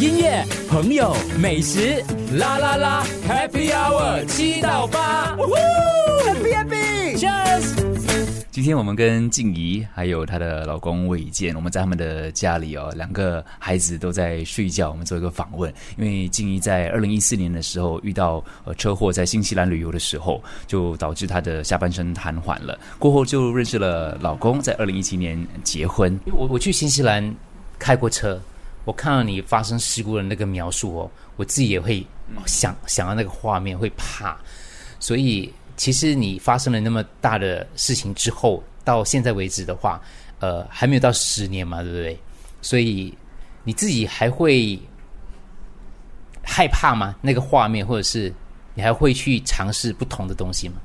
音乐、朋友、美食，啦啦啦，Happy Hour 七到八，Happy Happy，Cheers。今天我们跟静怡还有她的老公魏健，我们在他们的家里哦，两个孩子都在睡觉，我们做一个访问。因为静怡在二零一四年的时候遇到呃车祸，在新西兰旅游的时候，就导致她的下半身瘫痪了。过后就认识了老公，在二零一七年结婚。我我去新西兰开过车，我看到你发生事故的那个描述哦，我自己也会想想到那个画面，会怕。所以其实你发生了那么大的事情之后，到现在为止的话，呃，还没有到十年嘛，对不对？所以你自己还会害怕吗？那个画面，或者是你还会去尝试不同的东西吗？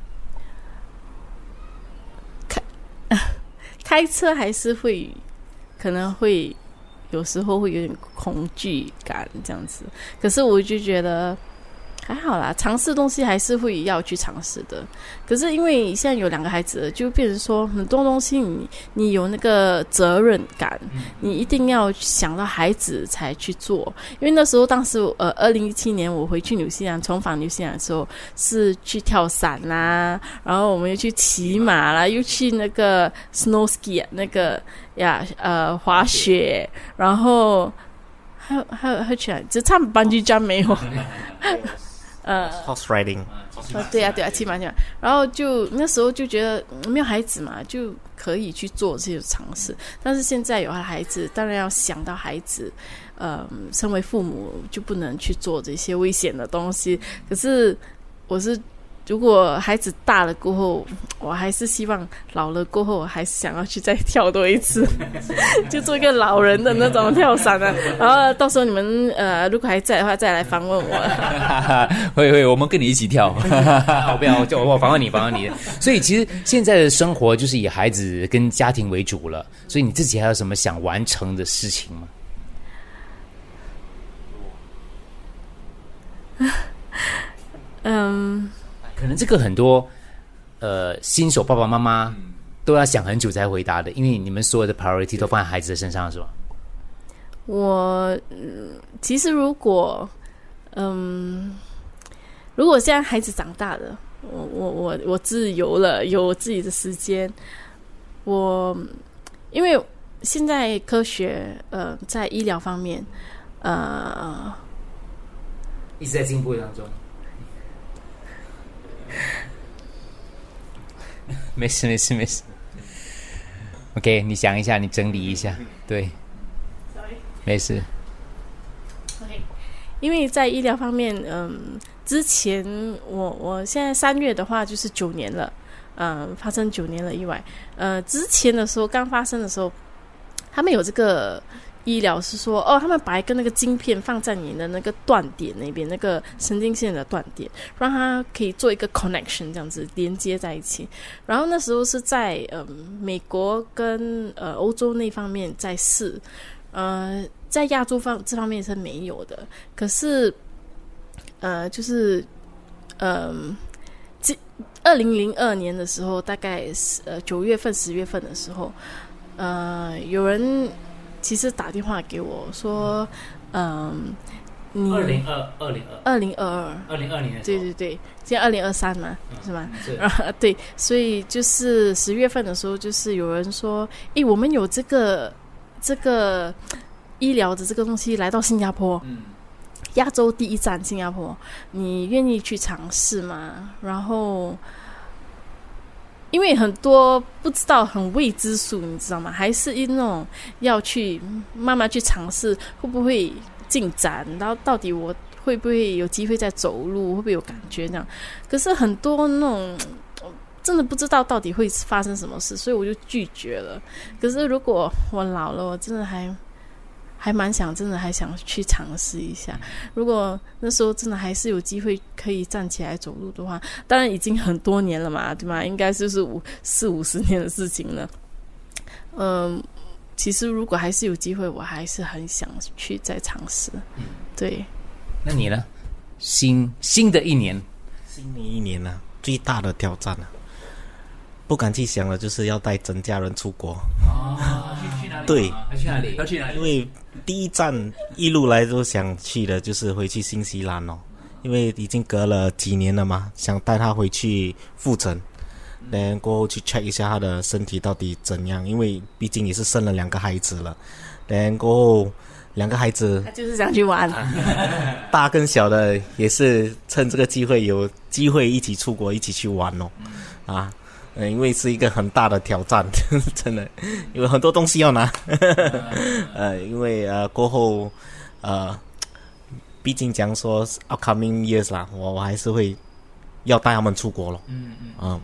开 车还是会可能会有时候会有点恐惧感这样子，可是我就觉得还好啦，尝试东西还是会要去尝试的。可是因为现在有两个孩子，就变成说很多东西你你有那个责任感，你一定要想到孩子才去做。因为那时候当时呃，二零一七年我回去纽西兰重返纽西兰的时候，是去跳伞啦，然后我们又去骑马啦，又去那个 snow ski 那个呀呃滑雪，然后还有还有还有去？只唱班级站没有。呃，horse riding，呃，对呀、对呀、骑马骑马，然后就那时候就觉得嗯没有孩子嘛，就可以去做这些尝试。但是现在有了孩子，当然要想到孩子，呃，身为父母就不能去做这些危险的东西。可是我是，如果孩子大了过后，我还是希望老了过后，我还是想要去再跳多一次，就做一个老人的那种跳伞啊。然后到时候你们呃，如果还在的话，再来访问我。会会，我们跟你一起跳。我不要，我就我访问你，访问你。所以其实现在的生活就是以孩子跟家庭为主了。所以你自己还有什么想完成的事情吗？嗯。可能这个很多呃新手爸爸妈妈都要想很久才回答的，因为你们所有的 priority 都放在孩子的身上，是吧？我、嗯其实如果嗯，如果现在孩子长大了，我我我我自由了，有我自己的时间，我因为现在科学呃在医疗方面呃一直在进步当中。没事没事没事。OK，你想一下，你整理一下，对，没事。因为在医疗方面，嗯，之前我我现在三月的话就是九年了，嗯，发生九年了意外。呃，之前的时候刚发生的时候，他们有这个医疗是说，哦，他们把一个那个晶片放在你的那个断点那边，那个神经线的断点，让它可以做一个 connection 这样子连接在一起。然后那时候是在呃美国跟呃欧洲那方面在试，呃，在亚洲方这方面是没有的。可是，呃，就是，嗯、这二零零二年的时候，大概是呃九月份、十月份的时候，呃，有人其实打电话给我说，嗯、你二零二二零二二零二二，二零二年对对对，现在二零二三嘛，是吗？是啊，对，所以就是十月份的时候，就是有人说，诶，我们有这个这个医疗的这个东西来到新加坡，嗯亚洲第一站新加坡，你愿意去尝试吗？然后。因为很多不知道很未知数，你知道吗？还是一那种要去慢慢去尝试，会不会进展？然后到底我会不会有机会再走路？会不会有感觉这样？可是很多那种真的不知道到底会发生什么事，所以我就拒绝了。可是如果我老了，我真的还还蛮想，真的还想去尝试一下。如果那时候真的还是有机会可以站起来走路的话，当然已经很多年了嘛，对吗？应该就是五四五十年的事情了。嗯，其实如果还是有机会，我还是很想去再尝试。嗯对，那你呢？新新的一年，新的一年呢、最大的挑战啊，不敢去想的就是要带整家人出国。对，要去哪里？要去哪里？因为第一站一路来都想去的就是回去新西兰哦，因为已经隔了几年了嘛，想带他回去复诊，然过后去 check 一下他的身体到底怎样，因为毕竟也是生了两个孩子了，然过后两个孩子他就是想去玩。大跟小的也是趁这个机会有机会一起出国一起去玩哦，啊，呃，因为是一个很大的挑战，真的，有很多东西要拿，呃，因为呃过后呃，毕竟讲说 upcoming years 啦，我我还是会要带他们出国了，嗯嗯，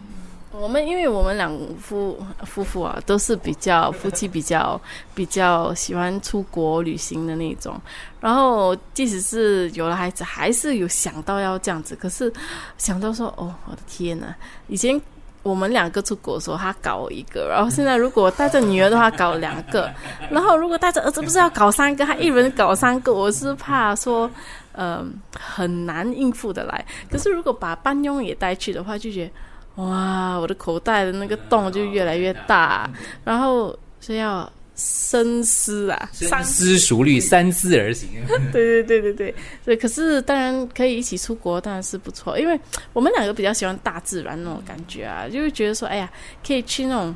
我们因为我们两夫夫妇啊，都是比较夫妻比较比较喜欢出国旅行的那种。然后即使是有了孩子，还是有想到要这样子。可是想到说，哦，我的天呐，以前我们两个出国的时候，他搞一个，然后现在如果带着女儿的话，搞两个，然后如果带着儿子，不是要搞三个，他一人搞三个，我是怕说，嗯、很难应付的来。可是如果把班佣也带去的话，就觉得。哇，我的口袋的那个洞就越来越大，然后是要深思啊，深思熟虑，三思而行。对对对对对对。可是当然可以一起出国，当然是不错，因为我们两个比较喜欢大自然那种感觉啊，就是觉得说，哎呀，可以去那种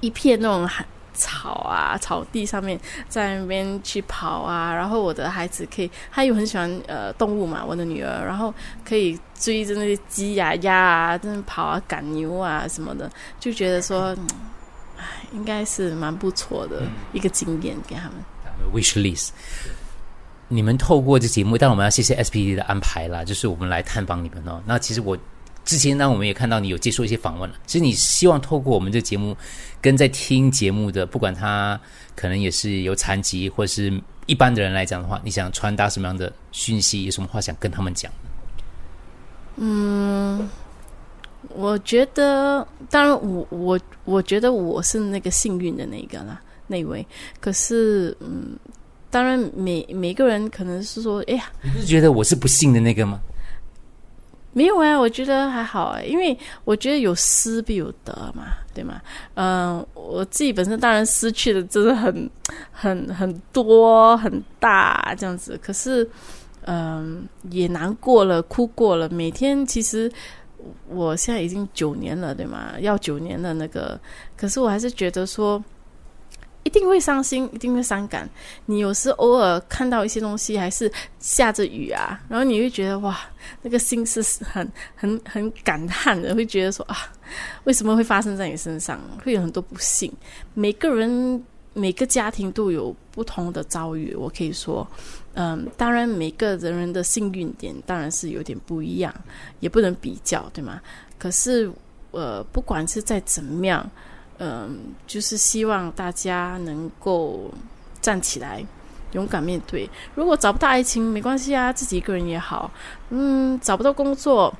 一片那种海草啊，草地上面在那边去跑啊，然后我的孩子可以，他又很喜欢呃动物嘛，我的女儿，然后可以追着那些鸡呀、鸭啊，在那跑啊、赶牛啊什么的，就觉得说，应该是蛮不错的一个经验给他们。wish list。你们透过这节目，但我们要谢谢 SPD 的安排啦，就是我们来探访你们哦。那其实我之前呢，我们也看到你有接受一些访问了。其实你希望透过我们这节目，跟在听节目的，不管他可能也是有残疾或是一般的人来讲的话，你想传达什么样的讯息？有什么话想跟他们讲？我觉得，当然我，我我觉得我是那个幸运的那个啦，那位。可是，嗯，当然每每个人可能是说，哎呀，你不是觉得我是不幸的那个吗？没有啊，我觉得还好啊，因为我觉得有失必有得嘛，对吗？嗯、我自己本身当然失去的真的很很很多很大这样子，可是嗯、也难过了，哭过了，每天其实我现在已经九年了，对吗？要九年的那个，可是我还是觉得说。一定会伤心，一定会伤感。你有时偶尔看到一些东西，还是下着雨啊，然后你会觉得哇，那个心是很 很很感叹的，会觉得说啊，为什么会发生在你身上？会有很多不幸。每个人每个家庭都有不同的遭遇，我可以说，嗯，当然每个人人的幸运点当然是有点不一样，也不能比较，对吗？可是呃，不管是再怎么样，嗯，就是希望大家能够站起来。勇敢面对。如果找不到爱情，没关系啊，自己一个人也好。嗯，找不到工作，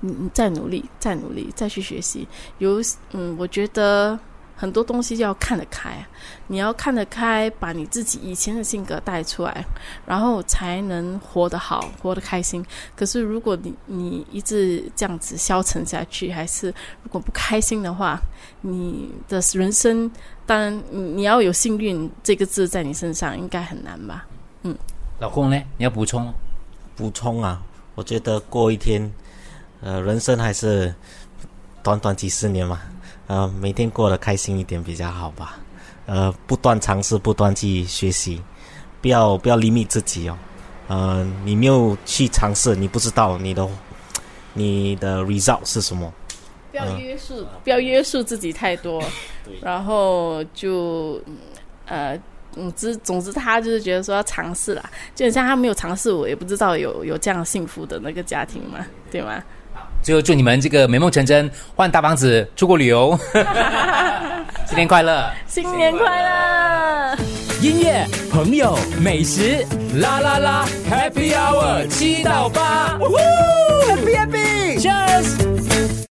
你你再努力，再努力，再去学习。有嗯，我觉得很多东西要看得开，你要看得开，把你自己以前的性格带出来，然后才能活得好，活得开心。可是如果你你一直这样子消沉下去，还是如果不开心的话，你的人生当然你你要有幸运这个字在你身上，应该很难吧？嗯老公呢？你要补充？补充啊，我觉得过一天，呃，人生还是短短几十年嘛，呃，每天过得开心一点比较好吧。呃，不断尝试，不断去学习，不要不要 limit 自己哦。呃，你没有去尝试，你不知道你的你的 result 是什么。不要约束，不要约束自己太多，然后就嗯呃。总之，总之，他就是觉得说要尝试啦，就很像他没有尝试，我也不知道有有这样幸福的那个家庭嘛，对吗？最后祝你们这个美梦成真，换大房子，出国旅游，新年快乐！新年快乐！音乐、朋友、美食，啦啦啦，Happy Hour 七到八。